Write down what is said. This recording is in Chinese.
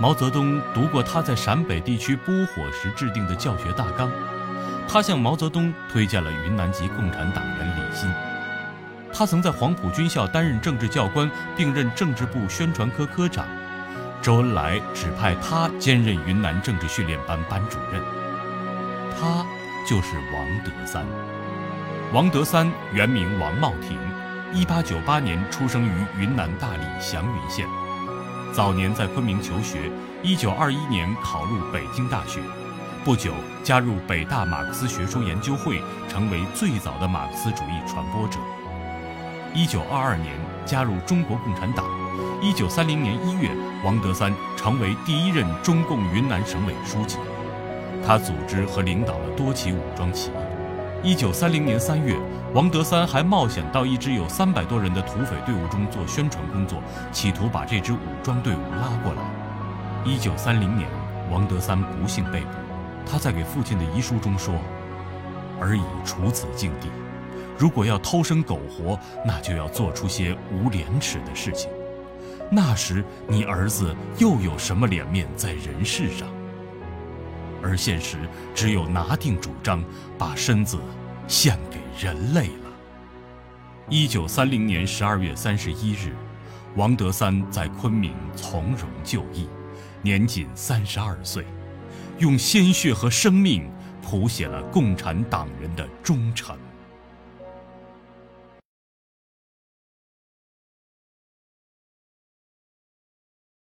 毛泽东读过他在陕北地区扑火时制定的教学大纲，他向毛泽东推荐了云南籍共产党员李新。他曾在黄埔军校担任政治教官，并任政治部宣传科科长。周恩来指派他兼任云南政治训练班班主任。他就是王德三。王德三原名王茂庭，一八九八年出生于云南大理祥云县。早年在昆明求学，一九二一年考入北京大学，不久加入北大马克思学说研究会，成为最早的马克思主义传播者。一九二二年加入中国共产党，一九三零年一月，王德三成为第一任中共云南省委书记。他组织和领导了多起武装起义。一九三零年三月。王德三还冒险到一支有三百多人的土匪队伍中做宣传工作，企图把这支武装队伍拉过来。一九三零年，王德三不幸被捕。他在给父亲的遗书中说：“儿已处此境地，如果要偷生苟活，那就要做出些无廉耻的事情。那时你儿子又有什么脸面在人世上？而现实只有拿定主张，把身子。”献给人类了。一九三零年十二月三十一日，王德三在昆明从容就义，年仅三十二岁，用鲜血和生命谱写了共产党人的忠诚。